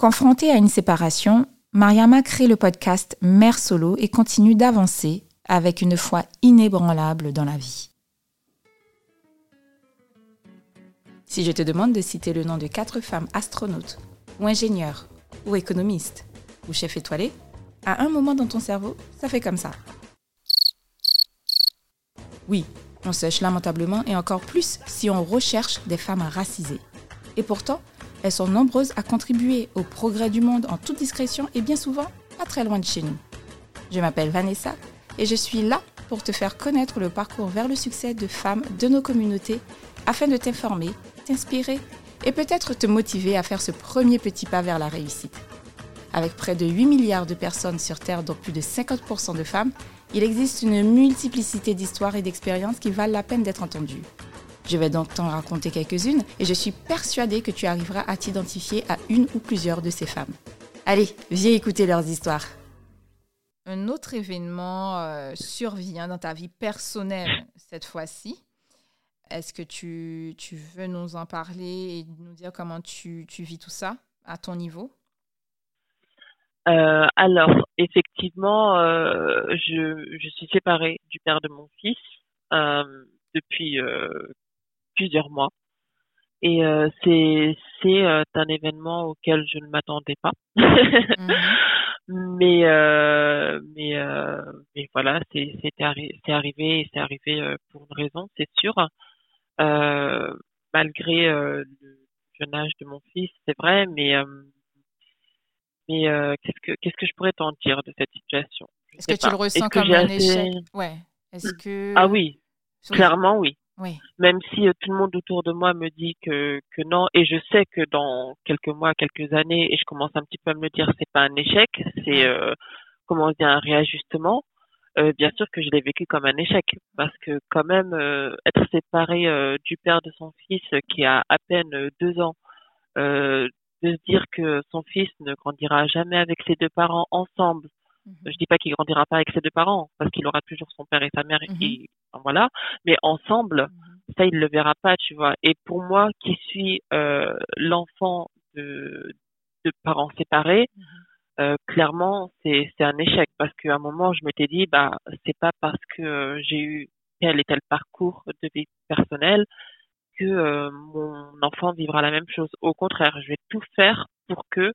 Confrontée à une séparation, Mariama crée le podcast Mère Solo et continue d'avancer avec une foi inébranlable dans la vie. Si je te demande de citer le nom de quatre femmes astronautes, ou ingénieurs, ou économistes, ou chefs étoilés, à un moment dans ton cerveau, ça fait comme ça. Oui, on sèche lamentablement et encore plus si on recherche des femmes racisées. Et pourtant, elles sont nombreuses à contribuer au progrès du monde en toute discrétion et bien souvent pas très loin de chez nous. Je m'appelle Vanessa et je suis là pour te faire connaître le parcours vers le succès de femmes de nos communautés afin de t'informer, t'inspirer et peut-être te motiver à faire ce premier petit pas vers la réussite. Avec près de 8 milliards de personnes sur Terre, dont plus de 50% de femmes, il existe une multiplicité d'histoires et d'expériences qui valent la peine d'être entendues. Je vais donc t'en raconter quelques-unes et je suis persuadée que tu arriveras à t'identifier à une ou plusieurs de ces femmes. Allez, viens écouter leurs histoires. Un autre événement euh, survient dans ta vie personnelle cette fois-ci. Est-ce que tu, tu, veux nous en parler et nous dire comment tu, tu vis tout ça à ton niveau? Euh, alors, effectivement, euh, je, je, suis séparée du père de mon fils euh, depuis euh, plusieurs mois. Et euh, c'est c'est euh, un événement auquel je ne m'attendais pas. Mhm. mais mais mais voilà, c'est c'est arri arrivé c'est arrivé pour une raison, c'est sûr. malgré le jeune âge de mon fils, c'est vrai, mais mais euh, qu'est-ce que qu'est-ce que je pourrais t'en dire de cette situation? Est-ce que tu le ressens comme un échec? Ouais. Est-ce que Ah oui, clairement oui. Oui. Même si euh, tout le monde autour de moi me dit que que non, et je sais que dans quelques mois, quelques années, et je commence un petit peu à me le dire, c'est pas un échec, c'est euh, comment dire un réajustement. Euh, bien sûr que je l'ai vécu comme un échec parce que quand même euh, être séparé du père de son fils qui a à peine deux ans, de se dire que son fils ne grandira jamais avec ses deux parents ensemble. Mhm. Je dis pas qu'il grandira pas avec ses deux parents parce qu'il aura toujours son père et sa mère et mhm. voilà, mais ensemble, mhm. ça il le verra pas, tu vois. Et pour moi qui suis euh, l'enfant de, de parents séparés, euh, clairement c'est c'est un échec parce qu'à un moment je m'étais dit bah c'est pas parce que j'ai eu tel et tel parcours de vie personnelle que euh, mon enfant vivra la même chose. Au contraire, je vais tout faire pour que,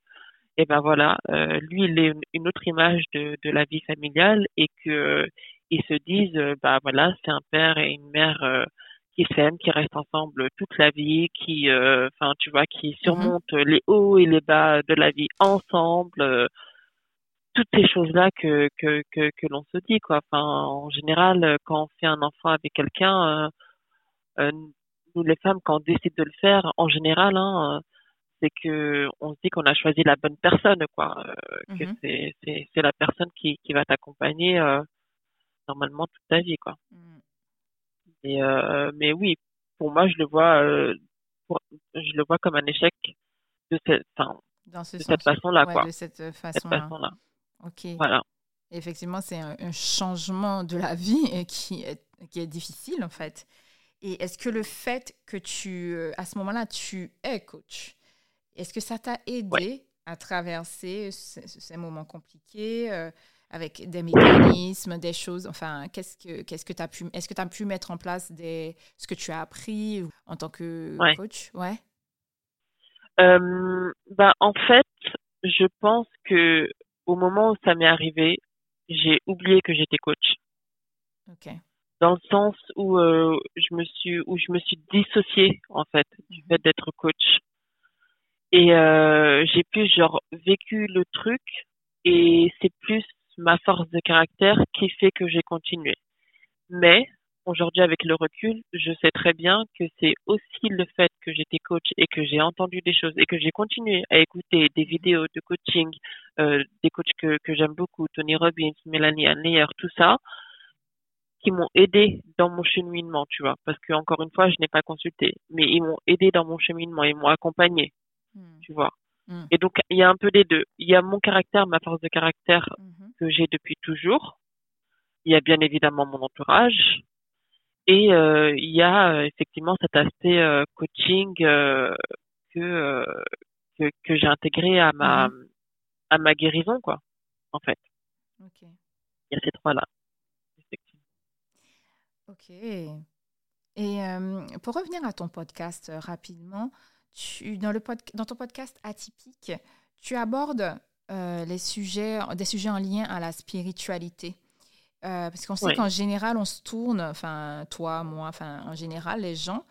et ben voilà, euh, lui il ait une autre image de, de la vie familiale et que euh, ils se disent, bah voilà, c'est un père et une mère qui s'aiment, qui restent ensemble toute la vie, qui, enfin tu vois, qui mhm. surmontent les hauts et les bas de la vie ensemble toutes ces choses-là que, que, que, que l'on se dit, quoi. Enfin, en général, quand on fait un enfant avec quelqu'un, euh, nous les femmes quand on décide de le faire en général hein, c'est que on se dit qu'on a choisi la bonne personne quoi euh, que mhm. c'est c'est c'est la personne qui qui va t'accompagner euh, normalement toute ta vie quoi. Mm. mais euh, mais oui pour moi je le vois je le vois comme un échec de cette enfin, de cette façon là quoi. de cette façon là, ok. Voilà. Effectivement c'est un, un, changement de la vie qui est qui est difficile en fait. Et est-ce que le fait que tu, à ce moment-là, tu es coach, est-ce que ça t'a aidé à traverser ces, moments compliqués euh, avec des mécanismes, des choses? Enfin, qu'est-ce que qu'est-ce que tu as pu Est-ce que tu as pu mettre en place des ce que tu as appris en tant que coach? Ouais. Euh, bah, en fait, je pense que au moment où ça m'est arrivé, j'ai oublié que j'étais coach. Ok. Dans le sens où euh, je me suis où je me suis dissociée en fait du fait d'être coach et euh, j'ai plus genre vécu le truc et c'est plus ma force de caractère qui fait que j'ai continué. Mais aujourd'hui avec le recul je sais très bien que c'est aussi le fait que j'étais coach et que j'ai entendu des choses et que j'ai continué à écouter des vidéos de coaching euh, des coachs que, j'aime beaucoup Tony Robbins Mélanie Anneyer tout ça qui m'ont aidé dans mon cheminement, tu vois, parce que encore une fois, je n'ai pas consulté, mais ils m'ont aidé dans mon cheminement, ils m'ont accompagné, hmm. tu vois. Hmm. Et donc il y a un peu des deux. Il y a mon caractère, ma force de caractère hmm. que j'ai depuis toujours. Il y a bien évidemment mon entourage et euh, il y a euh, effectivement cet aspect euh, coaching que que, que j'ai intégré à ma, à ma guérison, quoi, en fait. Il y a ces trois-là. Ok. Et pour revenir à ton podcast rapidement, tu, dans, le dans ton podcast atypique, tu abordes euh, les sujets, des sujets en lien à la spiritualité. parce qu'on sait qu'en général, on se tourne, enfin, toi, moi, enfin, en général, les gens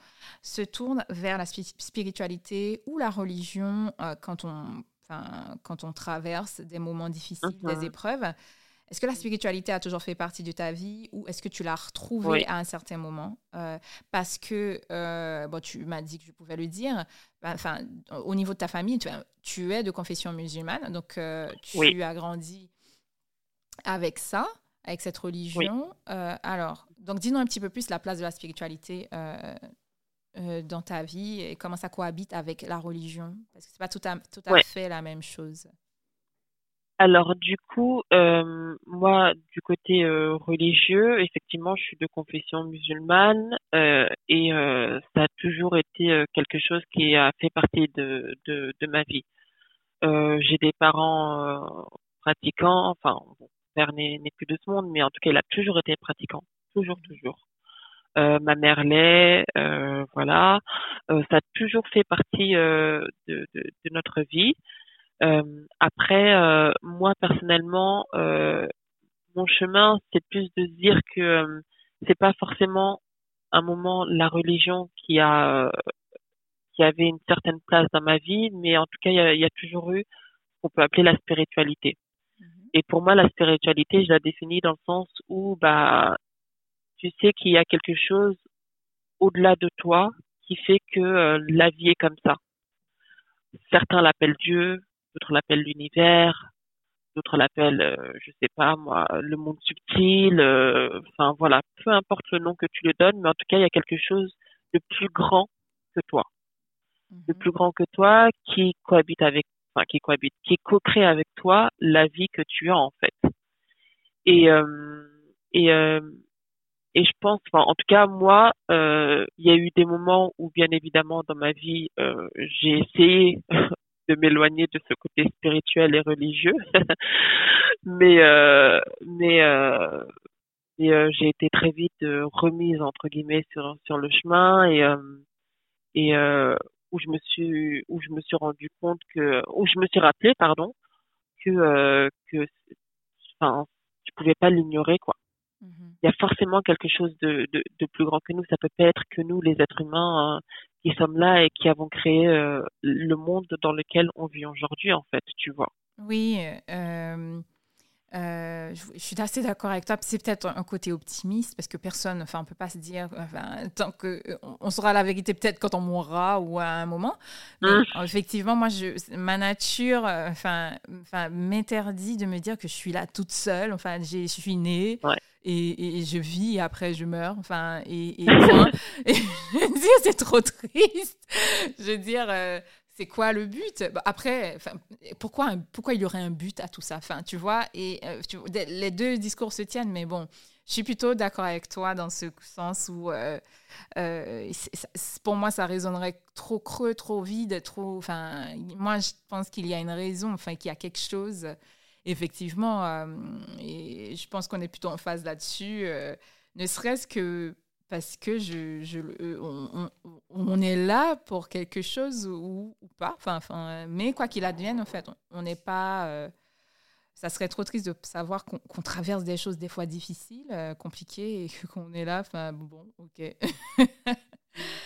se tournent vers la spiritualité ou la religion quand, on, quand on traverse des moments difficiles, des mhm. épreuves. Est-ce que la spiritualité a toujours fait partie de ta vie ou est-ce que tu l'as retrouvée à un certain moment? Euh, Parce que, euh, bon, tu m'as dit que je pouvais le dire, enfin, au niveau de ta famille, tu, tu es de confession musulmane, donc euh, tu as grandi avec ça, avec cette religion. alors, donc dis-nous un petit peu plus la place de la spiritualité dans ta vie et comment ça cohabite avec la religion, parce que c'est pas tout à, tout à fait la même chose. Alors du coup, euh, moi du côté euh, religieux, effectivement, je suis de confession musulmane euh, et ça a toujours été quelque chose qui a fait partie de, de, de ma vie. J'ai des parents pratiquants, enfin, mon père n'est plus de ce monde, mais en tout cas, il a toujours été pratiquant, toujours, toujours. ma mère l'est, voilà. ça a toujours fait partie de, de, de notre vie. Euh, après, euh, moi personnellement, euh, mon chemin, c'est plus de dire que c'est pas forcément un moment la religion qui a qui avait une certaine place dans ma vie, mais en tout cas, il y a, y a toujours eu ce qu'on peut appeler la spiritualité. Mhm. Et pour moi, la spiritualité, je la définis dans le sens où, bah, tu sais qu'il y a quelque chose au-delà de toi qui fait que la vie est comme ça. Certains l'appellent Dieu, d'autres l'appellent l'univers, d'autres l'appellent, euh, je sais pas moi, le monde subtil. Euh, enfin voilà, peu importe le nom que tu le donnes, mais en tout cas, il y a quelque chose de plus grand que toi, de mhm. plus grand que toi, qui cohabite avec, enfin qui cohabite, qui co-crée avec toi la vie que tu as en fait. Et euh, et et je pense, enfin, en tout cas, moi, il y a eu des moments où, bien évidemment, dans ma vie, j'ai essayé de m'éloigner de ce côté spirituel et religieux. mais euh, mais euh, euh, j'ai été très vite remise entre guillemets sur sur le chemin et et où je me suis où je me suis rendu compte que où je me suis rappelé pardon que que enfin je pouvais pas l'ignorer quoi Mhm. Il y a forcément quelque chose de, de, de, plus grand que nous. Ça peut pas être que nous, les êtres humains, hein, qui sommes là et qui avons créé euh, le monde dans lequel on vit aujourd'hui, en fait, tu vois. Oui, euh, euh, je, suis assez d'accord avec toi. C'est peut-être un côté optimiste parce que personne, enfin, on peut pas se dire, enfin, tant que on saura la vérité peut-être quand on mourra ou à un moment. Mais mmh. effectivement, moi, je, ma nature, enfin, enfin, m'interdit de me dire que je suis là toute seule. Enfin, je suis née. Et, et, je vis et après je meurs. Enfin, et, et, et je veux dire, c'est trop triste. Je veux dire, euh, c'est quoi le but? Bah, Après, pourquoi, pourquoi il y aurait un but à tout ça? Enfin, Tu vois, et euh, les deux discours se tiennent, mais bon, je suis plutôt d'accord avec toi dans ce sens où, euh, euh, pour moi, ça résonnerait trop creux, trop vide, trop. Enfin, moi, je pense qu'il y a une raison, enfin, qu'il y a quelque chose. Effectivement, et je pense qu'on est plutôt en phase là-dessus, ne serait-ce que parce que je, je euh, on, on, est là pour quelque chose ou, ou pas. Enfin, enfin, mais quoi qu'il advienne, en fait, on n'est pas. Euh, ça serait trop triste de savoir qu'on traverse des choses des fois difficiles, euh, compliquées, et qu'on est là. Enfin, bon, ok.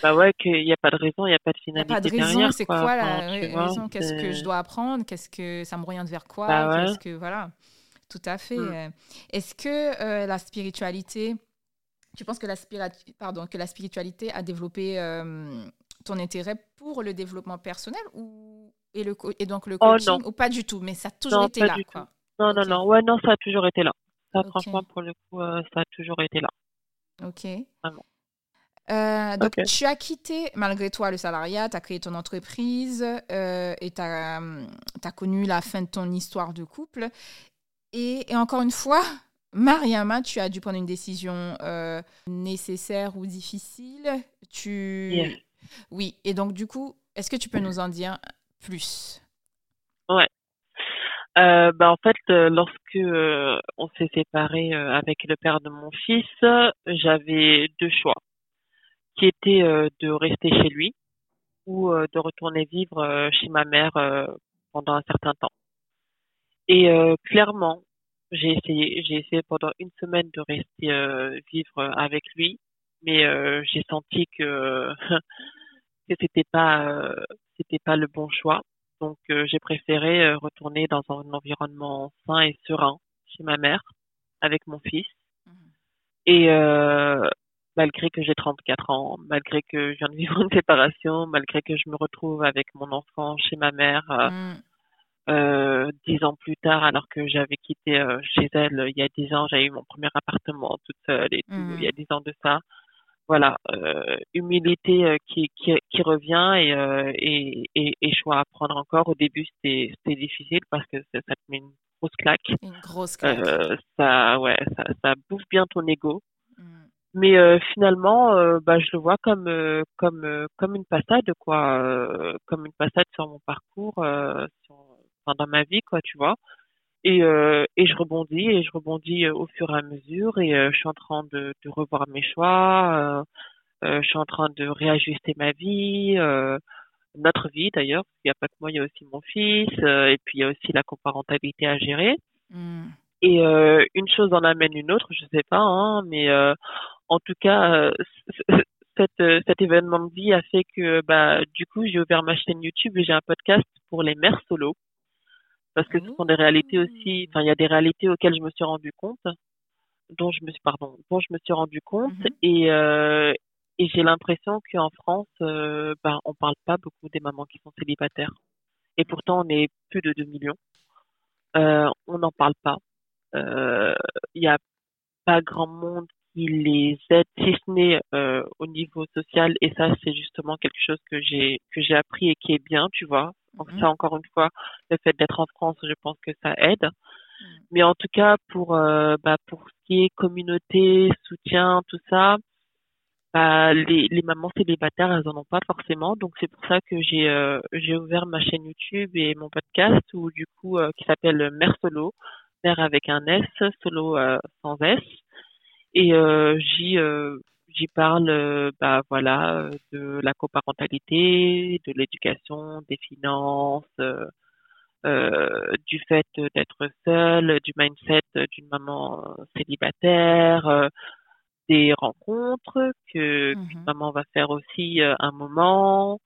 bah ouais, qu'il n'y a pas de raison, il n'y a pas de finalité. Il n'y a pas de raison, c'est quoi, la raison? Qu'est-ce que je dois apprendre? Qu'est-ce que ça m'oriente vers quoi? Bah Qu'est-ce que. Voilà. Tout à fait. Mm. Est-ce que la spiritualité tu penses que la, pardon, que la spiritualité a développé euh, ton intérêt pour le développement personnel ou, et, le, et donc le oh, coaching ou pas du tout, mais ça a toujours été là quoi. Non, non, non, ouais, non, ça a toujours été là. Ça, franchement, pour le coup, euh, ça a toujours été là. Ok. Vraiment. Euh, donc, tu as quitté, malgré toi, le salariat, tu as créé ton entreprise et tu as, as, connu la fin de ton histoire de couple. Et, et encore une fois, Mariama, tu as dû prendre une décision euh, nécessaire ou difficile. Tu... Oui, et donc du coup, est-ce que tu peux nous en dire plus? Ouais. Euh, bah en fait, euh, lorsque euh, on s'est séparé avec le père de mon fils, j'avais deux choix, qui étaient de rester chez lui ou de retourner vivre chez ma mère pendant un certain temps. Et clairement, j'ai essayé, j'ai essayé pendant une semaine de rester vivre avec lui, mais j'ai senti que que c'était pas c'était pas le bon choix donc euh, j'ai préféré euh, retourner dans un environnement sain et serein chez ma mère avec mon fils. Mmh. Et euh, malgré que j'ai 34 ans, malgré que je viens de vivre une séparation, malgré que je me retrouve avec mon enfant chez ma mère mmh. Euh, dix ans plus tard, alors que j'avais quitté chez elle il y a dix ans, j'avais eu mon premier appartement toute seule et tout, mmh. il y a dix ans de ça voilà, euh, humilité euh, qui, qui, qui, revient et, euh, et, et, et, choix à prendre encore. Au début, c'était difficile parce que ça, te met une grosse claque. Une grosse claque. Euh, ça, ouais, ça, ça bouffe bien ton ego. Mm. Mais euh, finalement, bah, je le vois comme comme comme une passade, quoi, comme une passade sur mon parcours, sur, enfin, dans ma vie, quoi, tu vois et, euh, et je rebondis et je rebondis euh, au fur et à mesure et euh, je suis en train de, de revoir mes choix, euh, je suis en train de réajuster ma vie, notre vie d'ailleurs, il n'y a pas que moi, il y a aussi mon fils et puis il y a aussi la coparentalité à gérer. Mmh. Et une chose en amène une autre, je sais pas, hein, mais en tout cas, cette, cet événement de vie a fait que bah du coup j'ai ouvert ma chaîne YouTube et j'ai un podcast pour les mères solo parce que ce sont des réalités aussi, enfin il y a des réalités auxquelles je me suis rendu compte, dont je me suis pardon, dont je me suis rendu compte mhm. et euh, et j'ai l'impression qu'en France, euh, ben on parle pas beaucoup des mamans qui sont célibataires et pourtant on est plus de 2 millions. Euh, on n'en parle pas. Euh, il y a pas grand monde qui les aide, si ce n'est euh, au niveau social. Et ça, c'est justement quelque chose que j'ai que j'ai appris et qui est bien, tu vois. Donc mhm. ça, encore une fois, le fait d'être en France, je pense que ça aide. Mhm. Mais en tout cas, pour euh, bah, pour ce qui est communauté, soutien, tout ça, bah, les, les mamans célibataires, elles en ont pas forcément. Donc c'est pour ça que j'ai euh, j'ai ouvert ma chaîne YouTube et mon podcast, où du coup euh, qui s'appelle Mère Solo, Mère avec un S, Solo sans S. Et j'y j'y parle euh, bah voilà euh, de la coparentalité, de l'éducation, des finances, euh, du fait d'être seule, du mindset d'une maman célibataire, des rencontres que mmh qu'une maman va faire aussi un moment,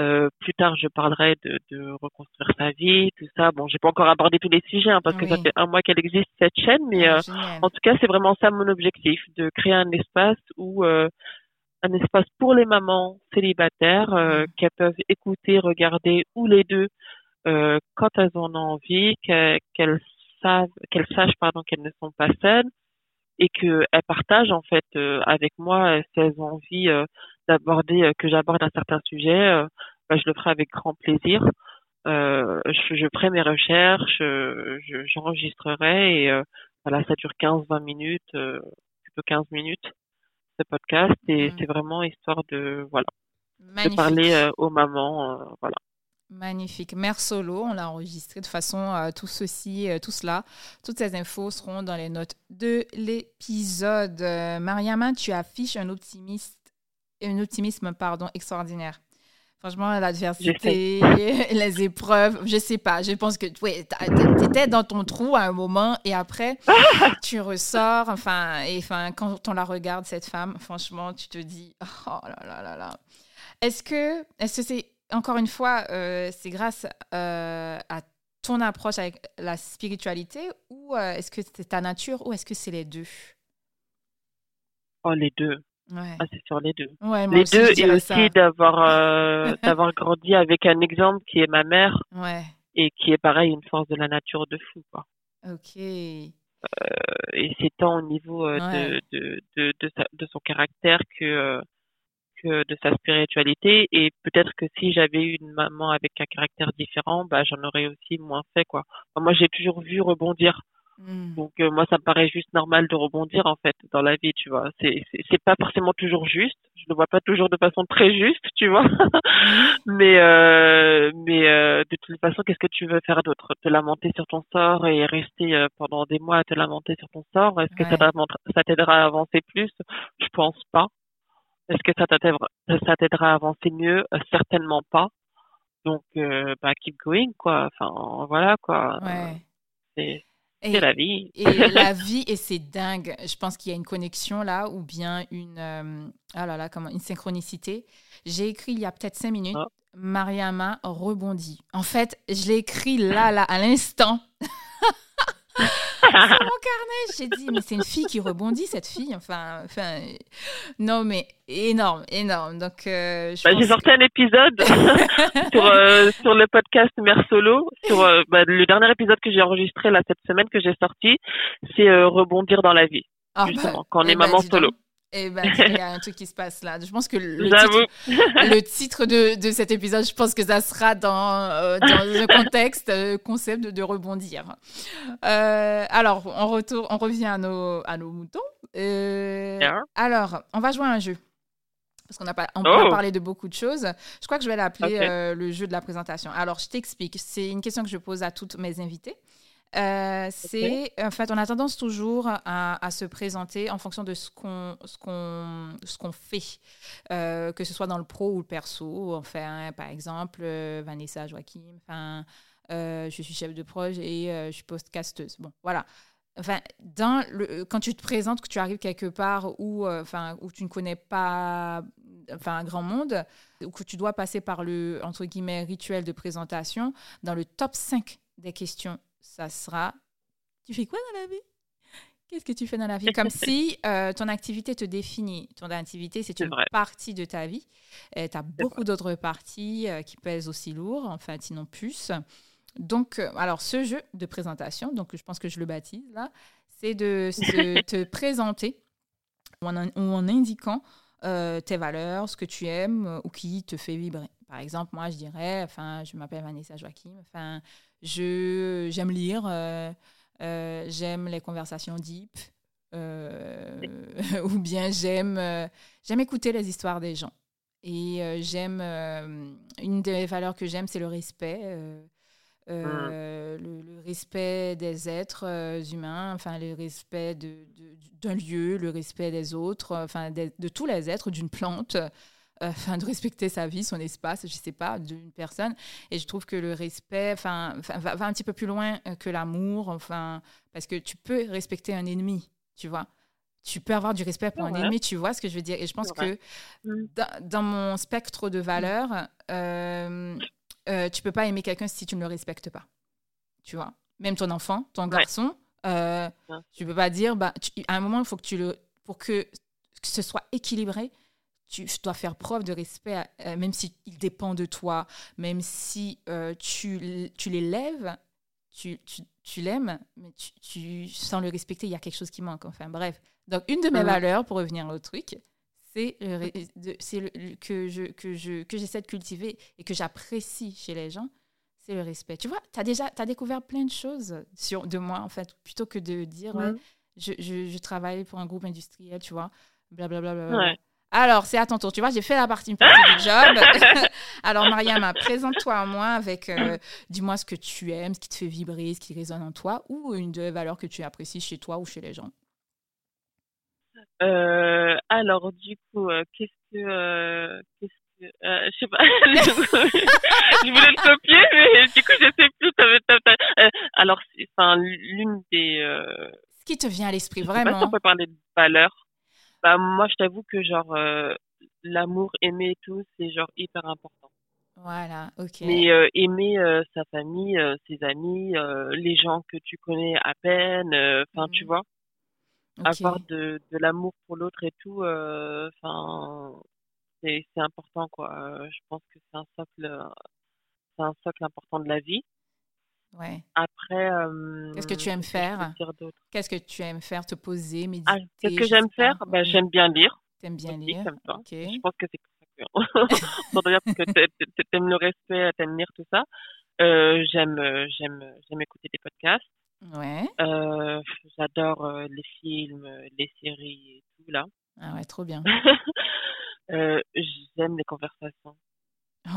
euh, plus tard, je parlerai de, de, reconstruire sa vie, tout ça. Bon, j'ai pas encore abordé tous les sujets hein, parce que ça fait un mois qu'elle existe cette chaîne, mais ah, euh, en tout cas, c'est vraiment ça mon objectif, de créer un espace où euh, un espace pour les mamans célibataires mm. qu'elles peuvent écouter, regarder ou les deux quand elles en ont envie, qu'elles savent, qu'elles sachent pardon qu'elles ne sont pas seules et qu'elles partagent en fait avec moi si elles ont envie d'aborder, que j'aborde un certain sujet, bah, je le ferai avec grand plaisir. Euh, je, je, ferai mes recherches, j'enregistrerai et voilà, ça dure 15-20 minutes, plutôt 15 minutes ce podcast et mmh. c'est vraiment histoire de voilà de parler aux mamans, voilà. Magnifique. Mère Solo, on l'a enregistré de façon tout ceci, tout cela, toutes ces infos seront dans les notes de l'épisode. Mariama, tu affiches un optimiste un optimisme pardon, extraordinaire. Franchement, l'adversité, les épreuves, je sais pas. Je pense que tu étais dans ton trou à un moment et après, tu ressors. Enfin, et enfin, quand on la regarde, cette femme, franchement, tu te dis, oh là là là là. Est-ce que est-ce que c'est, encore une fois, euh, c'est grâce euh, à ton approche avec la spiritualité ou euh, est-ce que c'est ta nature ou est-ce que c'est les deux? Oh, les deux. Ah, c'est sur les deux. les deux et aussi d'avoir euh, d'avoir grandi avec un exemple qui est ma mère ouais. et qui est pareil une force de la nature de fou quoi. Ok. Euh, et c'est tant au niveau euh, de, de, de, de, sa, de, son caractère que que de sa spiritualité et peut-être que si j'avais eu une maman avec un caractère différent bah j'en aurais aussi moins fait quoi. moi j'ai toujours vu rebondir Hmm. Donc euh, moi ça me paraît juste normal de rebondir en fait dans la vie, tu vois. C'est c'est pas forcément toujours juste. Je le vois pas toujours de façon très juste, tu vois. mais euh, mais euh, de toute façon, qu'est-ce que tu veux faire d'autre? Te lamenter sur ton sort et rester euh, pendant des mois à te lamenter sur ton sort? Est-ce que ça ça t'aidera à avancer plus? Je pense pas. Est-ce que ça t'aidera ça t'aidera à avancer mieux? Certainement pas. Donc bah keep going quoi. Enfin voilà quoi. Ouais. C'est c'est la vie. et la vie, et c'est dingue. Je pense qu'il y a une connexion là, ou bien une, euh, ah là là, comment, une synchronicité. J'ai écrit il y a peut-être cinq minutes, ah. Mariama rebondit. En fait, je l'ai écrit là, là, à l'instant. mon carnet. J'ai dit, mais c'est une fille qui rebondit, cette fille. Enfin, enfin non, mais énorme, énorme. Donc, euh, bah, j'ai sorti un épisode sur, euh, sur le podcast Mère Solo. Sur euh, bah, le dernier épisode que j'ai enregistré là cette semaine que j'ai sorti, c'est rebondir dans la vie. Ah, justement, bah, quand on est eh ben, maman solo. Eh ben, il y a un truc qui se passe là. Je pense que le titre, le titre de, de, cet épisode, je pense que ça sera dans, euh, dans le contexte, euh, concept de, rebondir. Euh, alors, on, retourne, on revient à nos, à nos moutons. Alors, on va jouer à un jeu. Parce qu'on a, pas, on oh. parlé de beaucoup de choses. Je crois que je vais l'appeler le jeu de la présentation. Alors, je t'explique. C'est une question que je pose à toutes mes invités. Euh, c'est en fait on a tendance toujours à, à, se présenter en fonction de ce qu'on ce qu'on ce qu'on fait. Euh, que ce soit dans le pro ou le perso enfin par exemple euh, Vanessa Joachim enfin je suis chef de projet et je suis podcasteuse. Bon voilà. Enfin dans le quand tu te présentes que tu arrives quelque part où enfin où tu ne connais pas enfin un grand monde ou que tu dois passer par le entre guillemets rituel de présentation dans le top 5 des questions ça sera Tu fais quoi dans la vie? Qu'est-ce que tu fais dans la vie? Comme si euh, ton activité te définit. Ton activité, c'est une partie de ta vie. Tu as beaucoup d'autres parties euh, qui pèsent aussi lourd, enfin, sinon plus. Donc, euh, alors, ce jeu de présentation, donc je pense que je le baptise là, c'est de te présenter en, en indiquant tes valeurs, ce que tu aimes ou qui te fait vibrer. Par exemple, moi, je dirais, enfin, je m'appelle Vanessa Joachim, enfin, je, j'aime lire, euh, euh, j'aime les conversations deep, euh, ou bien j'aime, j'aime écouter les histoires des gens. Et j'aime, une des valeurs que j'aime, c'est le respect. Mmh. le, respect des êtres humains, enfin le respect de, d'un lieu, le respect des autres, enfin de, de tous les êtres, d'une plante, enfin de respecter sa vie, son espace, je sais pas, d'une personne. Et je trouve que le respect, enfin, va, va, un petit peu plus loin euh, que l'amour, enfin, parce que tu peux respecter un ennemi, tu vois. Tu peux avoir du respect pour un ennemi, tu vois ce que je veux dire? Et je pense que dans, mon spectre de valeurs, euh, euh, tu peux pas aimer quelqu'un si tu ne le respectes pas, tu vois. Même ton enfant, ton garçon, euh, tu peux pas dire, bah, à un moment, il faut que tu le, pour que, que ce soit équilibré, tu dois faire preuve de respect, euh, même s'il dépend de toi, même si euh, tu, tu l'élèves, tu, tu, tu l'aimes, mais tu, tu, sans le respecter, il y a quelque chose qui manque. Enfin, bref. Donc, une de mes valeurs, pour revenir au truc, c'est que je que je que j'essaie de cultiver et que j'apprécie chez les gens, c'est le respect. Tu vois, tu as déjà as découvert plein de choses sur de moi en fait, plutôt que de dire je, je, je, travaille pour un groupe industriel, tu vois, blablabla. Bla, bla, bla, alors, c'est à ton tour. Tu vois, j'ai fait la partie partie du job. Alors, Mariam, présente-toi à moi avec, euh, dis-moi ce que tu aimes, ce qui te fait vibrer, ce qui résonne en toi, ou une de valeurs que tu apprécies chez toi ou chez les gens. Euh, alors, du coup, euh, qu'est-ce que, qu'est-ce que, je sais pas. je voulais le copier, mais du coup, je sais plus. alors, enfin, l'une des. Ce qui te vient à l'esprit, vraiment. on peut parler de valeurs. Bah, moi, je t'avoue que genre euh, l'amour, aimer et tout, c'est genre hyper important. Voilà, ok. Mais euh, aimer euh, sa famille, ses amis, les gens que tu connais à peine, enfin, tu mmh. vois, avoir de, de l'amour pour l'autre et tout, enfin, c'est c'est important quoi. je pense que c'est un socle, c'est un socle important de la vie. Ouais. Après, qu'est-ce que tu aimes faire? Qu'est-ce que tu aimes faire? Te poser, ah, méditer Qu'est-ce que j'aime faire? Ben, J'aime bien lire. T'aimes bien lire? Je pense que c'est pour ça que. t'aimes le respect, t'aimes lire tout ça. Euh, j'aime, j'aime, j'aime écouter des podcasts. Ouais. J'adore les films, les séries et tout là. Ah ouais, trop bien. J'aime les conversations.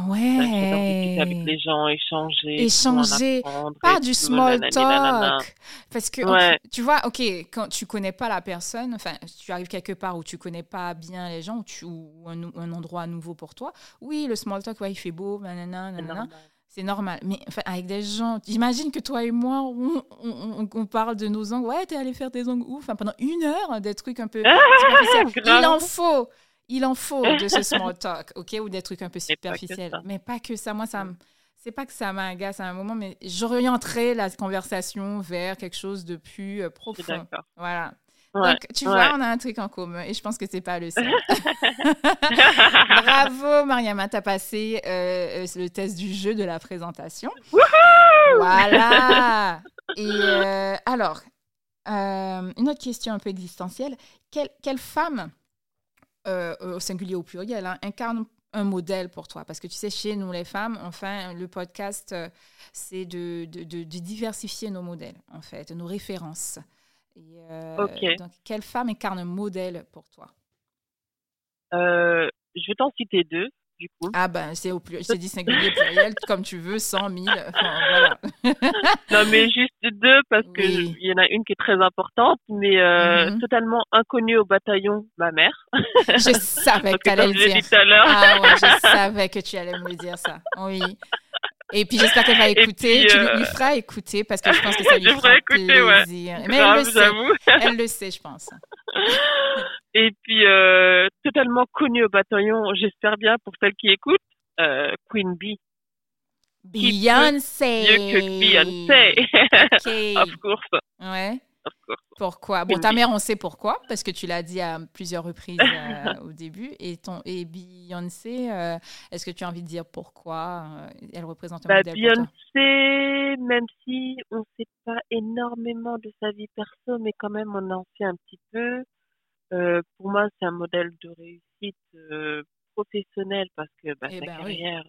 Ouais. avec les gens, échanger. Échanger. Pas du small talk. Parce que, tu vois, OK, quand tu connais pas la personne, enfin, tu arrives quelque part où tu connais pas bien les gens, ou, tu, un, endroit nouveau pour toi, oui, le small talk, ouais, il fait beau, nanana, nanana. C'est normal. Mais enfin, avec des gens, j'imagine que toi et moi, on, on, parle de nos ongles. Ouais, t'es allé faire tes ongles où? Enfin, pendant une heure, des trucs un peu. il en faut. Il en faut de ce small talk, ok, ou des trucs un peu superficiels. Mais pas que ça. Moi, ça c'est pas que ça m'agace à un moment, mais j'orienterai la conversation vers quelque chose de plus euh, profond. Voilà. Donc, tu vois, on a un truc en commun et je pense que c'est pas le seul. Bravo, Mariama, tu as passé euh, euh, le test du jeu de la présentation. voilà. Et alors, une autre question un peu existentielle. Quelle, quelle femme euh, au singulier au pluriel, hein, incarne un modèle pour toi Parce que tu sais, chez nous les femmes, enfin, le podcast, euh, c'est de, de, de, diversifier nos modèles, en fait, nos références. Et, euh, Donc, quelle femme incarne un modèle pour toi? Je vais t'en citer deux. Ah ben, c'est au plus, c'est dit singulier pluriel, comme tu veux, 100 000, voilà. non, mais juste deux, parce que qu'il y en a une qui est très importante, mais euh, mhm. totalement inconnue au bataillon, ma mère. je savais que tu allais le dire. Dit tout à l'heure. ah ouais, je savais que tu allais me dire ça, oui. Et puis j'espère qu'elle va écouter. tu lui euh, feras écouter parce que je pense que ça lui fera écouter, plaisir. Ouais. Mais elle le sait. Elle le sait, je pense. Et puis euh, totalement connue au bataillon, j'espère bien pour celles qui écoutent, euh, Queen Bee. Beyoncé. Mieux que Beyoncé. of course. Ouais. Pourquoi? Bon, ta mère, on sait pourquoi, parce que tu l'as dit à plusieurs reprises euh, au début. Et, ton, et Beyoncé, euh, est-ce que tu as envie de dire pourquoi euh, elle représente un bah, modèle Beyoncé, même si on ne sait pas énormément de sa vie perso, mais quand même on en sait un petit peu. pour moi, c'est un modèle de réussite professionnelle parce que bah, eh sa ben carrière,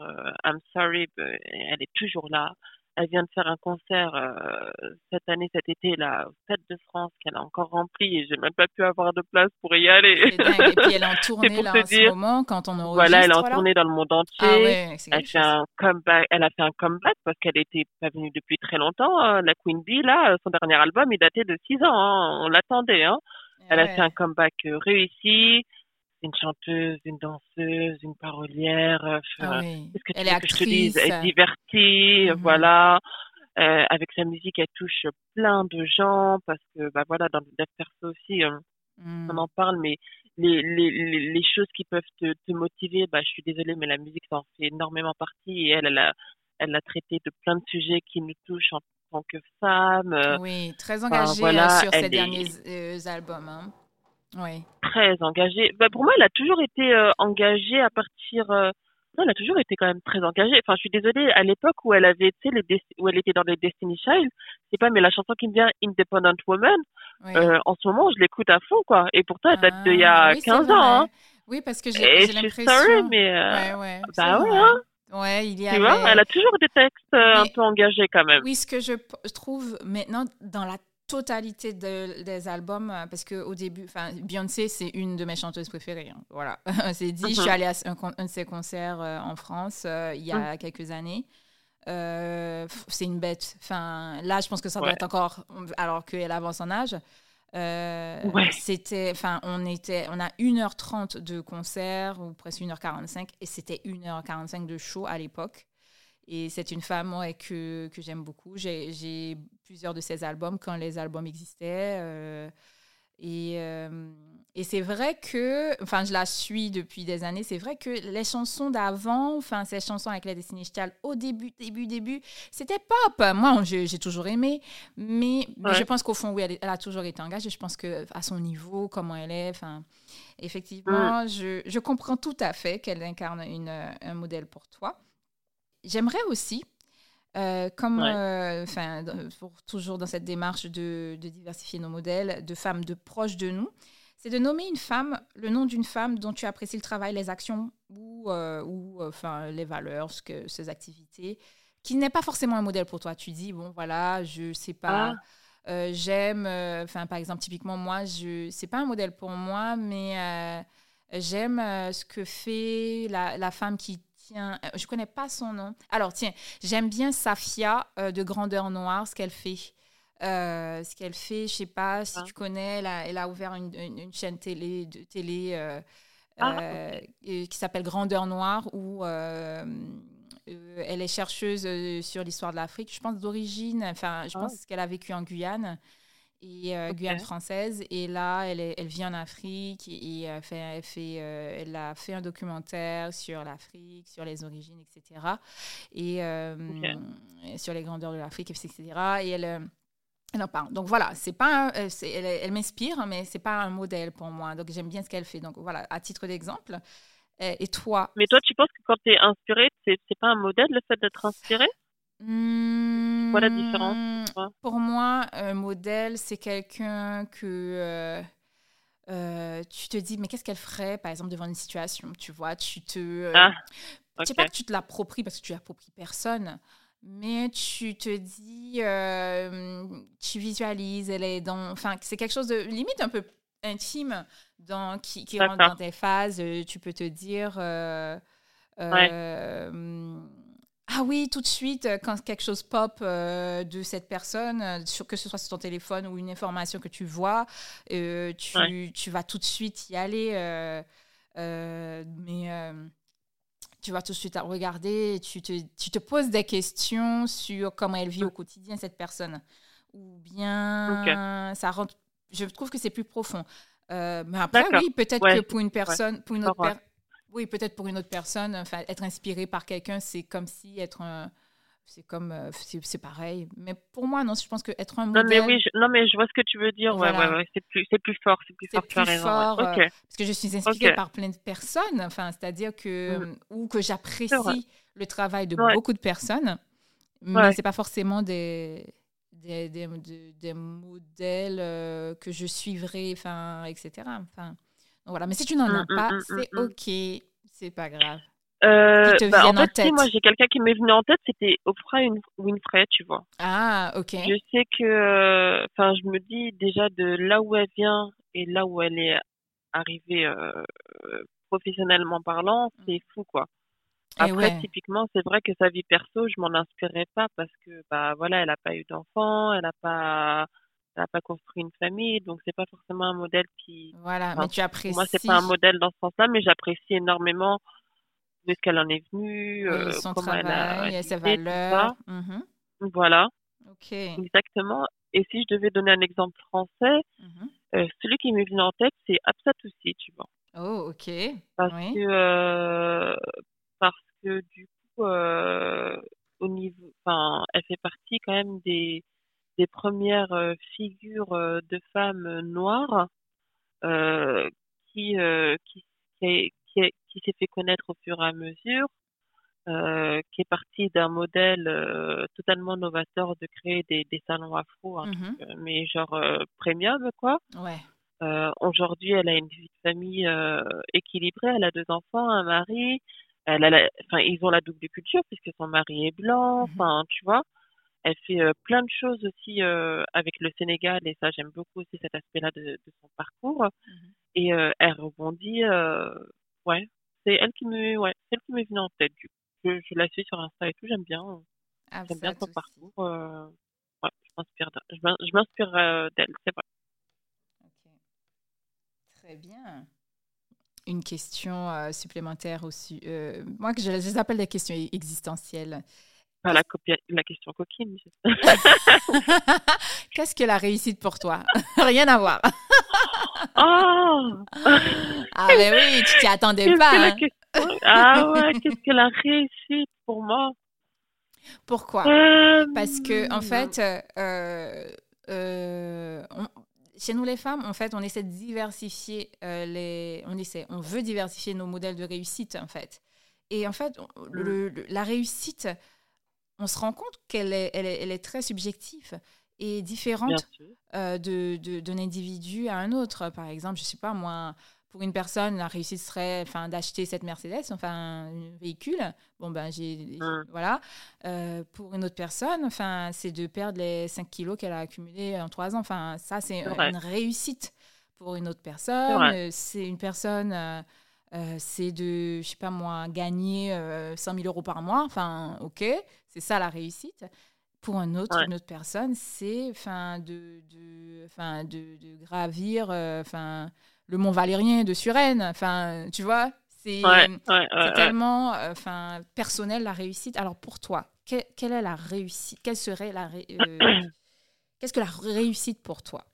I'm sorry, elle est toujours là elle vient de faire un concert euh, cette année, cet été, là, au Stade de France, qu'elle a encore rempli et j'ai même pas pu avoir de place pour y aller. Et puis elle est en tournée là, en ce moment quand on enregistre. Voilà, elle est en tournée dans le monde entier. Ah ouais, elle, fait un comeback, elle a fait un comeback parce qu'elle était pas venue depuis très longtemps. Hein. La Queen Bee, là, son dernier album, il datait de 6 ans. Hein. On l'attendait. Hein. Elle a fait un comeback euh, réussi une chanteuse, une danseuse, une parolière. Euh, ah Qu'est-ce que tu elle est que je te dise? Elle est divertie, mhm. voilà. Euh, avec sa musique, elle touche plein de gens parce que, bah voilà, dans le perso aussi, euh, mhm. on en parle, mais les, les, les, choses qui peuvent te, te, motiver, bah, je suis désolée, mais la musique, ça en fait énormément partie et elle, elle a, elle a traité de plein de sujets qui nous touchent en tant que femme. Oui, très engagée voilà, sur ses derniers albums. Hein. Oui. Très engagée. Bah, pour moi, elle a toujours été euh, engagée à partir. Euh, non, elle a toujours été quand même très engagée. Enfin, je suis désolée, à l'époque où elle avait, sais, les où elle était dans les Destiny Child, c'est pas, mais la chanson qui me vient, Independent Woman, euh, en ce moment, je l'écoute à fond, quoi. Et pourtant, elle date d'il y a ah, 15 ans. Hein. Oui, parce que j'ai l'impression. Sorry, mais. Ouais, ouais, bah ouais, hein. Ouais, il y. Tu vois, elle a toujours des textes un peu engagés quand même. Oui, ce que je trouve maintenant dans la totalité des albums euh, parce que au début enfin Beyoncé c'est une de mes chanteuses préférées hein, voilà. C'est dit je suis uh-huh. allée à un, de ses concerts euh, en France euh, il y a mm. quelques années. C'est une bête. Enfin là je pense que ça doit être encore alors qu'elle avance en âge. C'était enfin on était on a 1h30 de concert ou presque 1h45 et c'était 1h45 de show à l'époque et c'est une femme que, que j'aime beaucoup. J'ai plusieurs de ses albums quand les albums existaient. Euh, et, euh, et c'est vrai que, enfin, je la suis depuis des années, c'est vrai que les chansons d'avant, enfin, ces chansons avec la Destiny Child, au début, début, début, c'était pop. Moi, j'ai toujours aimé, mais, je pense qu'au fond, oui, elle, a toujours été engagée. Je pense que à son niveau, comment elle est, enfin, effectivement, je, je, comprends tout à fait qu'elle incarne une, un modèle pour toi. J'aimerais aussi, euh, comme, euh, enfin, toujours dans cette démarche de, diversifier nos modèles, de femmes de proches de nous, c'est de nommer une femme, le nom d'une femme dont tu apprécies le travail, les actions ou, euh, ou enfin, les valeurs, ce que, ses activités, qui n'est pas forcément un modèle pour toi. Tu dis, bon, voilà, je sais pas. j'aime, enfin, par exemple, typiquement, moi, je c'est pas un modèle pour moi, mais j'aime ce que fait la, la, femme qui tient. je connais pas son nom. Alors, tiens, j'aime bien Safia de Grandeur Noire, ce qu'elle fait. ce qu'elle fait, je sais pas si ah. tu connais, elle a, elle a ouvert une, une, chaîne télé, de télé ah, qui s'appelle Grandeur Noire, où euh, elle est chercheuse euh, sur l'histoire de l'Afrique, je pense d'origine, enfin, je ah. pense qu'elle a vécu en Guyane et euh, Guyane française. Et là, elle, elle vit en Afrique et, fait, elle, fait, elle a fait un documentaire sur l'Afrique, sur les origines, etc. Et sur les grandeurs de l'Afrique, etc. Et elle, elle en parle. Donc voilà, c'est pas, elle, elle m'inspire, mais c'est pas un modèle pour moi. Donc j'aime bien ce qu'elle fait. Donc voilà, à titre d'exemple. Euh, et toi? Mais toi, tu penses que quand tu es inspiré, c'est pas un modèle le fait d'être inspiré mmh, Quoi la différence Pour moi, un modèle, c'est quelqu'un que euh, euh, tu te dis, mais qu'est-ce qu'elle ferait, par exemple, devant une situation Tu vois, tu te. ah, okay. sais pas que tu te l'appropries parce que tu l'appropries personne, mais tu te dis, tu visualises, elle est dans. Enfin, c'est quelque chose de limite un peu intime dans, qui, qui rentre dans tes phases. Euh, tu peux te dire. Euh, euh, ah oui, tout de suite, quand quelque chose pop de cette personne, que ce soit sur ton téléphone ou une information que tu vois, tu, tu, vas tout de suite y aller. mais tu vas tout de suite regarder, tu te, tu te poses des questions sur comment elle vit au quotidien, cette personne. Ou bien ça rentre je trouve que c'est plus profond. Euh, mais après, oui, peut-être que pour une personne, pour une autre oui, peut-être pour une autre personne, enfin, être inspiré par quelqu'un, c'est comme si être un, c'est comme, euh, c'est pareil. Mais pour moi, non, je pense que être un modèle. Non, mais oui, je, non, mais je vois ce que tu veux dire. Ouais, ouais, ouais, c'est plus, plus fort, c'est plus fort. Plus fort euh, parce que je suis inspirée par plein de personnes. Enfin, c'est-à-dire que mm. ou que j'apprécie le travail de beaucoup de personnes, mais c'est pas forcément des des, des, des, modèles euh, que je suivrai, enfin, etc. Enfin, voilà. Mais si tu n'en as mm, pas, mm, c'est OK, c'est pas grave. Euh, bah, en fait, moi j'ai quelqu'un qui m'est venu en tête, c'était Oprah Winfrey, tu vois. Ah, ok. Je sais que, euh, enfin, je me dis déjà de là où elle vient et là où elle est arrivée euh, professionnellement parlant, c'est fou, quoi. Après, typiquement, c'est vrai que sa vie perso, je m'en inspirais pas parce que, bah, voilà, elle n'a pas eu d'enfant, elle n'a pas, elle a pas construit une famille, donc c'est pas forcément un modèle qui. Voilà, mais tu apprécies. moi, c'est pas un modèle dans ce sens-là, mais j'apprécie énormément de ce qu'elle en est venue, euh, son comment travail, elle a ses valeurs. Mmh voilà. Ok. Exactement. Et si je devais donner un exemple français, mmh euh, celui qui m'est venu en tête, c'est Absat aussi, tu vois. Oh, ok. Parce que euh, parce que du coup, au niveau, enfin, elle fait partie quand même des, des premières euh, figures euh, de femmes noires qui, qui, qui, qui, s'est fait connaître au fur et à mesure, qui est partie d'un modèle totalement novateur de créer des, des salons afro, hein, mmh mais genre premium quoi. Ouais. Aujourd'hui, elle a une vie de famille équilibrée, elle a deux enfants, un mari, elle enfin, ils ont la double culture puisque son mari est blanc, mmh enfin, tu vois. Elle fait euh, plein de choses aussi euh, avec le Sénégal et ça, j'aime beaucoup aussi cet aspect-là de, de, son parcours. Mmh et euh, elle rebondit, ouais, c'est elle qui me, ouais, qui m'est venue en tête. Du Je, je, la suis sur Insta et tout, j'aime bien, ah, j'aime bien son parcours. ouais, je m'inspire, je m'inspire d'elle, c'est vrai. Ok, très bien une question euh, supplémentaire aussi. Euh, moi, je les appelle des questions existentielles. La, la, question coquine. Qu'est-ce que la réussite pour toi? Rien à voir. oh Ah, mais oui, tu t'y attendais pas. Hein. Ah ouais, qu'est-ce que la réussite pour moi? Pourquoi? Euh, Parce que, en fait, chez nous les femmes, en fait, on essaie de diversifier euh, les, on essaie, on veut diversifier nos modèles de réussite en fait. Et en fait, le, mm. la réussite, on se rend compte qu'elle est, elle est, elle est, très subjective et différente euh, de, d'un individu à un autre. Par exemple, je sais pas moi, pour une personne, la réussite serait enfin, d'acheter cette Mercedes, enfin un véhicule. Bon, ben, j'ai. Mmh. Voilà. Euh, pour une autre personne, enfin, c'est de perdre les 5 kilos qu'elle a accumulés en 3 ans. Enfin, ça, c'est une réussite. Pour une autre personne, c'est une personne. Euh, euh, c'est de, je sais pas moi, gagner 100 000 euros par mois. Enfin, ok, c'est ça la réussite. Pour un autre, une autre personne, c'est enfin de, de, de, de gravir, enfin le Mont Valérien de Suresnes. Enfin, tu vois, c'est tellement enfin, personnel la réussite. Alors pour toi, quelle est la réussite? Quelle serait la euh, Qu'est-ce que la réussite pour toi?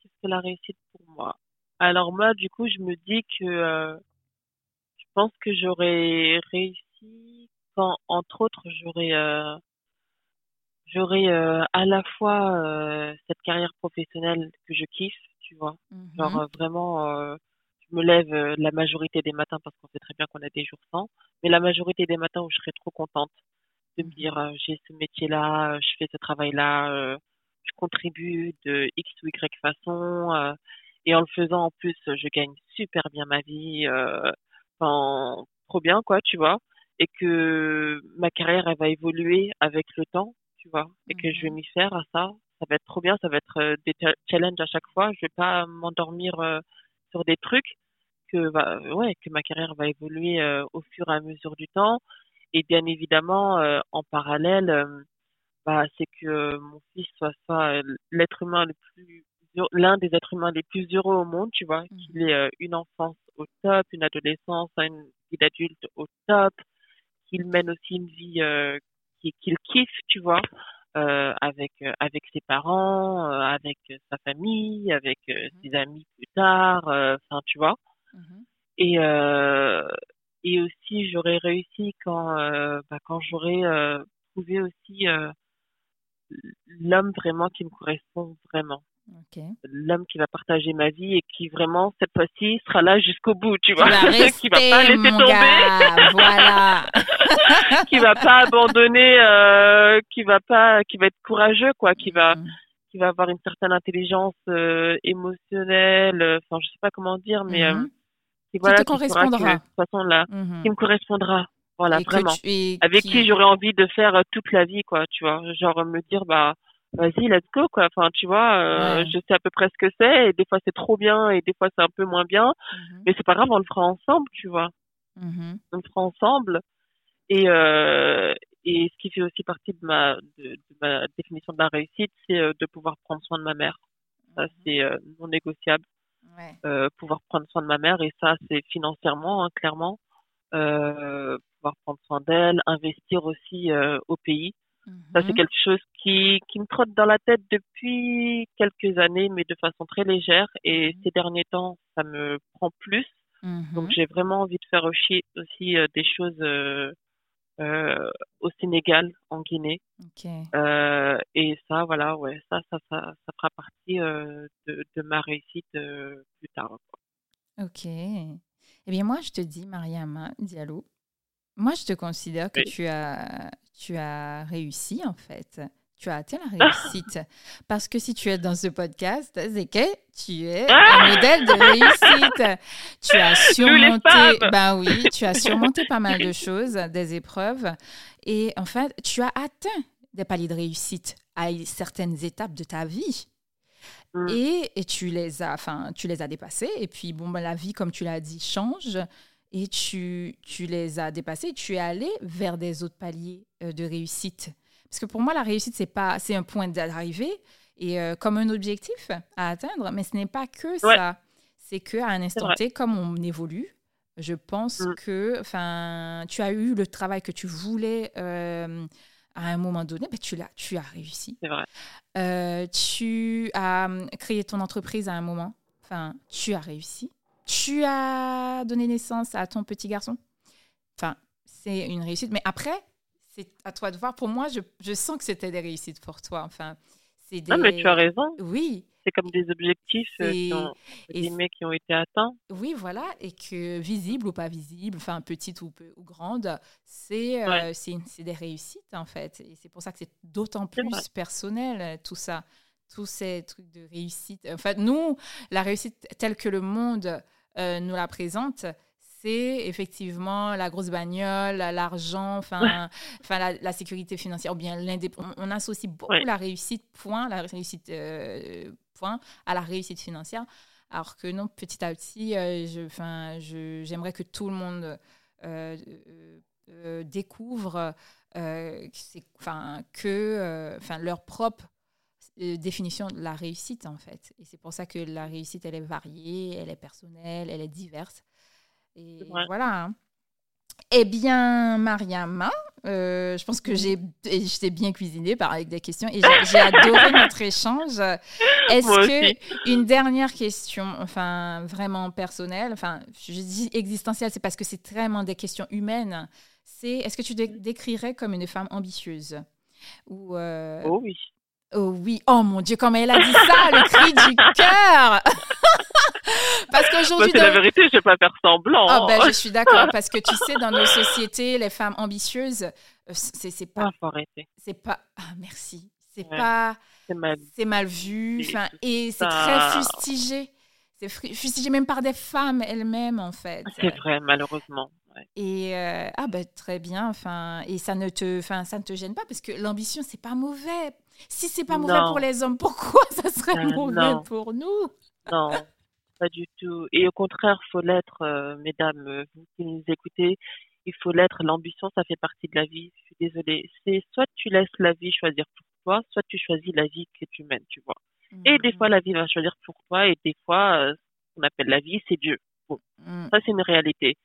Qu'est-ce que la réussite pour moi? Alors moi, du coup, je me dis que euh, pense que j'aurais réussi quand, entre autres, j'aurais euh, j'aurais à la fois cette carrière professionnelle que je kiffe tu vois. Genre mmh vraiment, je me lève la majorité des matins parce qu'on sait très bien qu'on a des jours sans, mais la majorité des matins où je serais trop contente de me dire j'ai ce métier-là, je fais ce travail-là, je contribue de X ou Y façon, et en le faisant en plus, je gagne super bien ma vie, enfin, trop bien quoi, tu vois, et que ma carrière elle va évoluer avec le temps, tu vois, et que je vais mmh m'y faire à ça, ça va être trop bien, ça va être euh, des challenges à chaque fois. Je vais pas m'endormir euh, sur des trucs que va, ouais, que ma carrière va évoluer euh, au fur et à mesure du temps. Et bien évidemment, en parallèle, bah, c'est que mon fils soit, soit l'être humain le plus l'un des êtres humains les plus heureux au monde, tu vois, mmh. qu'il ait une enfance au top, une adolescence, une vie d'adulte au top, qu'il mène aussi une vie qu'il kiffe, tu vois, euh, avec euh, avec ses parents, euh, avec sa famille, avec mmh ses amis plus tard, enfin tu vois. Mmh et et aussi j'aurais réussi quand bah, quand j'aurais trouvé aussi l'homme vraiment qui me correspond vraiment. L'homme qui va partager ma vie et qui vraiment cette fois-ci sera là jusqu'au bout, tu vois, qui va pas laisser tomber, voilà, qui va pas abandonner, euh, qui va pas, qui va être courageux, quoi, qui va, mm. qui va avoir une certaine intelligence euh, émotionnelle, enfin je sais pas comment dire, mais euh, mm-hmm. qui, voilà, te correspondra, de toute façon là, mm-hmm. qui me correspondra, voilà, vraiment, avec qui, qui j'aurais envie de faire euh, toute la vie, quoi, tu vois, genre me dire bah vas-y, let's go, quoi. Enfin, tu vois, euh, je sais à peu près ce que c'est, et des fois c'est trop bien, et des fois c'est un peu moins bien, mmh mais c'est pas grave, on le fera ensemble, tu vois. Mmh on le fera ensemble. Et, euh, et ce qui fait aussi partie de ma, de, ma définition de la réussite, c'est euh, de pouvoir prendre soin de ma mère. Ça, mmh c'est euh, non négociable. Ouais. pouvoir prendre soin de ma mère, et ça, c'est financièrement, hein, clairement. pouvoir prendre soin d'elle, investir aussi au pays. Ça, c'est mhm. quelque chose qui, qui me trotte dans la tête depuis quelques années, mais de façon très légère. Et mhm. ces derniers temps, ça me prend plus. Donc, mhm. j'ai vraiment envie de faire aussi, aussi euh, des choses euh, euh, au Sénégal, en Guinée. Euh, et ça, voilà, ouais, ça, ça, ça, ça fera partie de, de, ma réussite plus tard. Ok. Eh bien, moi, je te dis, Mariama Diallo, moi, je te considère que tu, as, tu as réussi, en fait. Tu as atteint la réussite. Parce que si tu es dans ce podcast, c'est que tu es un modèle de réussite. Tu as surmonté, ben oui, tu as surmonté pas mal de choses, des épreuves. Et en fait, tu as atteint des paliers de réussite à certaines étapes de ta vie. Mm. Et, et, tu les as, enfin, tu les as dépassés. Et puis, bon, ben, la vie, comme tu l'as dit, change et tu, tu les as dépassés, tu es allé vers des autres paliers euh, de réussite. Parce que pour moi, la réussite, c'est pas, c'est un point d'arrivée et euh, comme un objectif à atteindre, mais ce n'est pas que ça. C'est qu'à un instant T, comme on évolue, je pense mm. que, enfin, tu as eu le travail que tu voulais euh, à un moment donné, ben, tu l'as, tu as réussi. C'est vrai. tu as créé ton entreprise à un moment, enfin, tu as réussi tu as donné naissance à ton petit garçon. Enfin, c'est une réussite. Mais après, c'est à toi de voir. Pour moi, je, je sens que c'était des réussites pour toi. Enfin, c'est des... Non, mais tu as raison. Oui. C'est comme des objectifs euh, qui, ont, qui ont été atteints. Oui, voilà. Et que visible ou pas visible, enfin, petite ou, ou grande, c'est euh, c'est des réussites, en fait. Et c'est pour ça que c'est d'autant plus personnel, tout ça. Tous ces trucs de réussite. En fait, nous, la réussite telle que le monde nous la présente, c'est effectivement la grosse bagnole, l'argent, enfin, enfin la, sécurité financière, ou bien l'indépendance. On associe beaucoup la réussite, point, la réussite, euh, point, à la réussite financière. Alors que non, petit à petit, euh, je, j'aimerais que tout le monde euh, découvre enfin, que enfin, leur propre définition de la réussite, en fait. Et c'est pour ça que la réussite, elle est variée, elle est personnelle, elle est diverse. Et voilà. Hein. Eh bien, Mariama, euh, je pense que j'ai, j'étais bien cuisinée par avec des questions et j'ai adoré notre échange. Est-ce que une dernière question, enfin vraiment personnelle, enfin je dis existentielle, c'est parce que c'est vraiment des questions humaines. C'est est-ce que tu te décrirais comme une femme ambitieuse? Ou euh, Oh oui. Oh oui. Oh mon Dieu, comment elle a dit ça, le cri du cœur? parce qu'aujourd'hui. c'est la vérité, je ne vais pas faire semblant. Ah, ben, je suis d'accord, parce que tu sais, dans nos sociétés, les femmes ambitieuses, euh, c'est, pas. Ah, c'est pas. Ah, merci. C'est pas. C'est mal, vu. Enfin, et c'est très fustigé. C'est fustigé même par des femmes elles-mêmes, en fait. C'est vrai, malheureusement. Et euh, ah ben très bien, enfin et ça ne te, enfin ça ne te gêne pas parce que l'ambition c'est pas mauvais. Si c'est pas mauvais pour les hommes, pourquoi ça serait ah, mauvais pour nous? Non, pas du tout. Et au contraire, faut l'être, euh, mesdames, euh, vous qui nous écoutez, il faut l'être. L'ambition, ça fait partie de la vie. Je suis désolée. C'est soit tu laisses la vie choisir pour toi, soit tu choisis la vie que tu mènes, tu vois. Et des fois, la vie va choisir pour toi, et des fois, euh, ce qu'on appelle la vie, c'est Dieu. Bon, mm. ça c'est une réalité.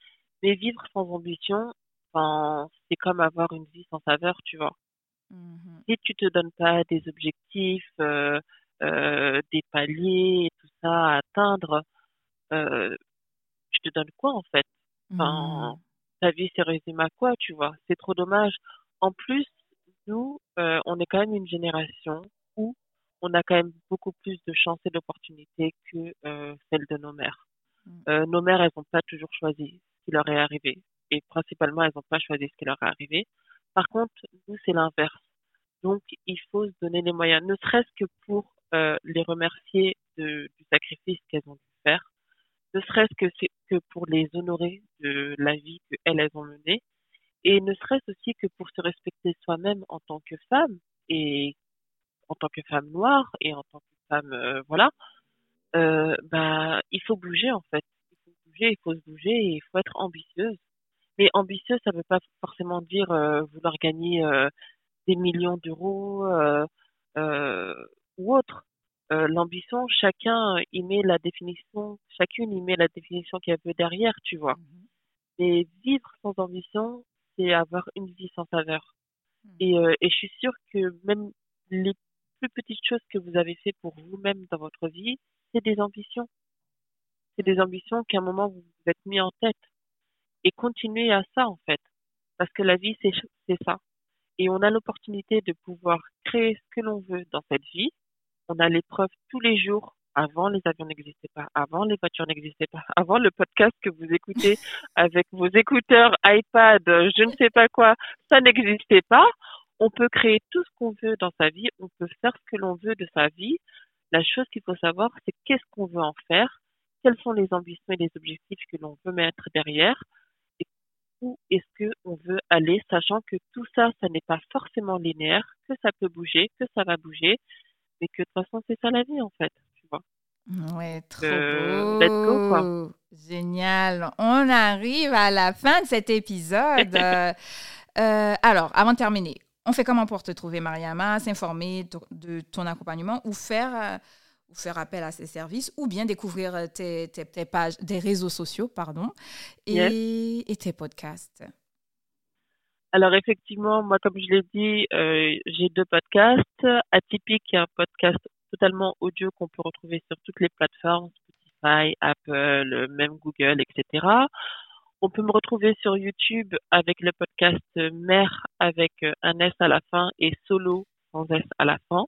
Mais vivre sans ambition, c'est comme avoir une vie sans saveur, tu vois. Mm-hmm. Si tu te donnes pas des objectifs, euh, euh, des paliers, tout ça à atteindre, euh, tu te donnes quoi en fait? Enfin, mmh. Ta vie c'est résumé à quoi, tu vois? C'est trop dommage. En plus, nous, on est quand même une génération où on a quand même beaucoup plus de chances et d'opportunités que celles de nos mères. Mmh. Euh, nos mères, elles n'ont pas toujours choisi ce qui leur est arrivé. Et principalement, elles n'ont pas choisi ce qui leur est arrivé. Par contre, nous, c'est l'inverse. Donc, il faut se donner les moyens, ne serait-ce que pour euh, les remercier de, du sacrifice qu'elles ont dû faire, ne serait-ce que, pour les honorer de la vie qu'elles elles ont menée, et ne serait-ce aussi que pour se respecter soi-même en tant que femme et en tant que femme noire et en tant que femme, euh, voilà, euh, bah il faut bouger en fait, il faut bouger, il faut se bouger et il faut être ambitieuse. Mais ambitieuse, ça ne veut pas forcément dire vouloir gagner des millions d'euros ou autre. Euh, l'ambition, chacun y met la définition, chacune y met la définition qu'il y a peu derrière, tu vois. Mhm. Et vivre sans ambition, c'est avoir une vie sans saveur. Mhm. Et, euh, et je suis sûre que même les plus petites choses que vous avez fait pour vous-même dans votre vie, c'est des ambitions. C'est des ambitions qu'à un moment vous vous êtes mis en tête. Et continuez à ça, en fait. Parce que la vie, c'est ça. Et on a l'opportunité de pouvoir créer ce que l'on veut dans cette vie on a l'épreuve tous les jours. Avant, les avions n'existaient pas. Avant, les voitures n'existaient pas. Avant, le podcast que vous écoutez avec vos écouteurs, iPad, je ne sais pas quoi, ça n'existait pas. On peut créer tout ce qu'on veut dans sa vie. On peut faire ce que l'on veut de sa vie. La chose qu'il faut savoir, c'est qu'est-ce qu'on veut en faire, quelles sont les ambitions et les objectifs que l'on veut mettre derrière, où est-ce qu'on veut aller, sachant que tout ça, ça n'est pas forcément linéaire, que ça peut bouger, que ça va bouger, et que de toute façon, c'est ça la vie, en fait. Tu vois. Ouais, trop euh, beau. quoi. Génial. On arrive à la fin de cet épisode. Euh, alors, avant de terminer, on fait comment pour te trouver, Mariama, s'informer de ton accompagnement ou faire, euh, ou faire appel à ses services ou bien découvrir tes, tes, pages, des réseaux sociaux, pardon, et, et tes podcasts. Alors effectivement, moi comme je l'ai dit, euh, j'ai deux podcasts. Atypique, est un podcast totalement audio qu'on peut retrouver sur toutes les plateformes, Spotify, Apple, même Google, etc. On peut me retrouver sur YouTube avec le podcast Mère avec un S à la fin et Solo sans S à la fin.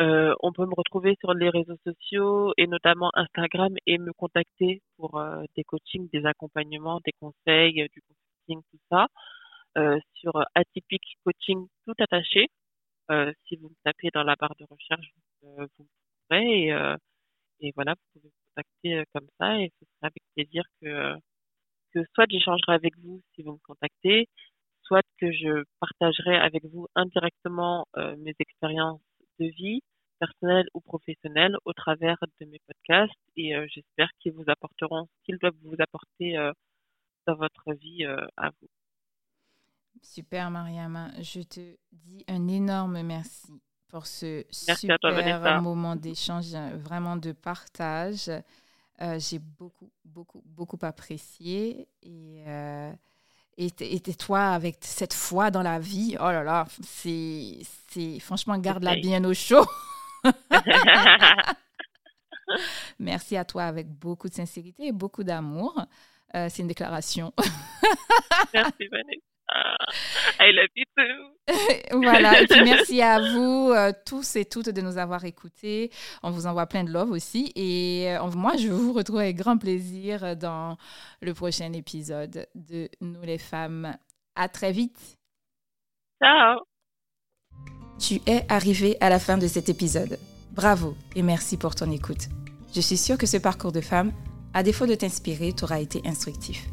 Euh, on peut me retrouver sur les réseaux sociaux et notamment Instagram et me contacter pour euh, des coachings, des accompagnements, des conseils, du consulting, tout ça. Euh, sur Atypique Coaching tout attaché. Euh, si vous me tapez dans la barre de recherche, vous, euh, vous me trouverez et, et, voilà, vous pouvez me contacter comme ça et ce sera avec plaisir que, que soit j'échangerai avec vous si vous me contactez, soit que je partagerai avec vous indirectement mes expériences de vie, personnelles ou professionnelles, au travers de mes podcasts et j'espère qu'ils vous apporteront ce qu'ils doivent vous apporter dans votre vie à vous. Super, Mariama. Je te dis un énorme merci pour ce super moment d'échange, vraiment de partage. Euh, j'ai beaucoup, beaucoup, beaucoup apprécié. Et, euh, et, toi, avec cette foi dans la vie, oh là là, c'est, c'est franchement, garde-la bien au chaud. Merci à toi avec beaucoup de sincérité et beaucoup d'amour. Euh, c'est une déclaration. Merci, Vanessa. I love you too. voilà. Et puis merci à vous euh, tous et toutes de nous avoir écoutés. On vous envoie plein de love aussi. Et euh, moi, je vous retrouve avec grand plaisir dans le prochain épisode de Nous les femmes. À très vite. Ciao. Tu es arrivé à la fin de cet épisode. Bravo et merci pour ton écoute. Je suis sûre que ce parcours de femme, à défaut de t'inspirer, t'aura été instructif.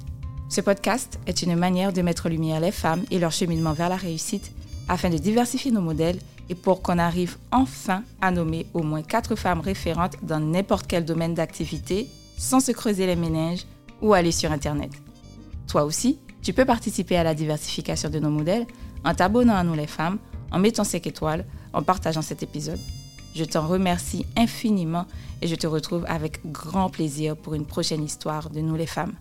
Ce podcast est une manière de mettre en lumière les femmes et leur cheminement vers la réussite afin de diversifier nos modèles et pour qu'on arrive enfin à nommer au moins quatre femmes référentes dans n'importe quel domaine d'activité sans se creuser les méninges ou aller sur Internet. Toi aussi, tu peux participer à la diversification de nos modèles en t'abonnant à nous les femmes, en mettant 5 étoiles, en partageant cet épisode. Je t'en remercie infiniment et je te retrouve avec grand plaisir pour une prochaine histoire de nous les femmes.